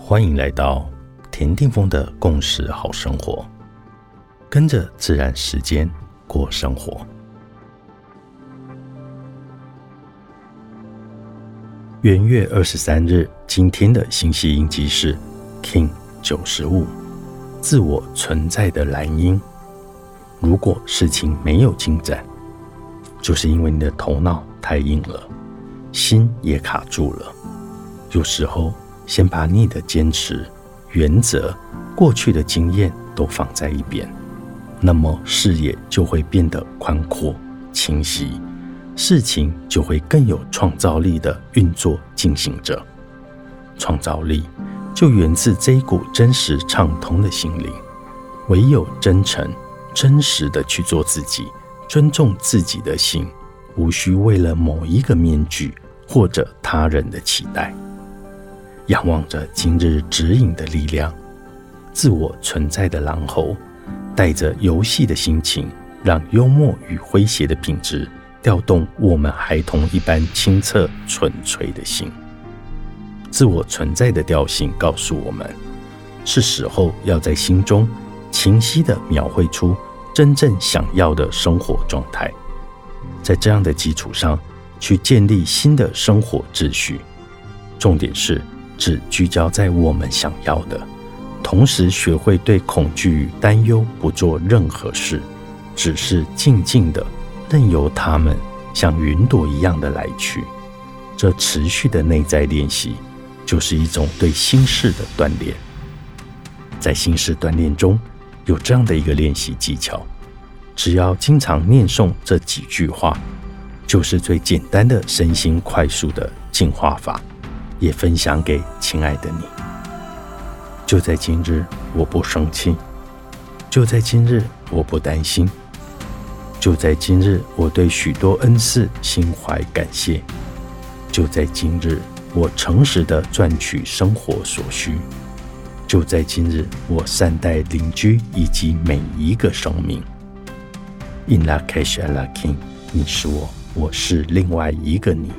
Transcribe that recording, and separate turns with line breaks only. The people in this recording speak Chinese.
欢迎来到田定峰的共识好生活，跟着自然时间过生活。元月二十三日，今天的星系印记是 King 九十五，自我存在的蓝鹰。如果事情没有进展，就是因为你的头脑太硬了，心也卡住了。有时候，先把你的坚持、原则、过去的经验都放在一边，那么视野就会变得宽阔、清晰，事情就会更有创造力的运作进行着。创造力就源自这一股真实畅通的心灵，唯有真诚。真实的去做自己，尊重自己的心，无需为了某一个面具或者他人的期待。仰望着今日指引的力量，自我存在的狼猴，带着游戏的心情，让幽默与诙谐的品质调动我们孩童一般清澈纯粹的心。自我存在的调性告诉我们，是时候要在心中清晰地描绘出。真正想要的生活状态，在这样的基础上去建立新的生活秩序。重点是只聚焦在我们想要的，同时学会对恐惧与担忧不做任何事，只是静静的任由他们像云朵一样的来去。这持续的内在练习，就是一种对心事的锻炼。在心事锻炼中。有这样的一个练习技巧，只要经常念诵这几句话，就是最简单的身心快速的净化法，也分享给亲爱的你。就在今日，我不生气；就在今日，我不担心；就在今日，我对许多恩赐心怀感谢；就在今日，我诚实的赚取生活所需。就在今日，我善待邻居以及每一个生命。In la cash a la king，你是我，我是另外一个你。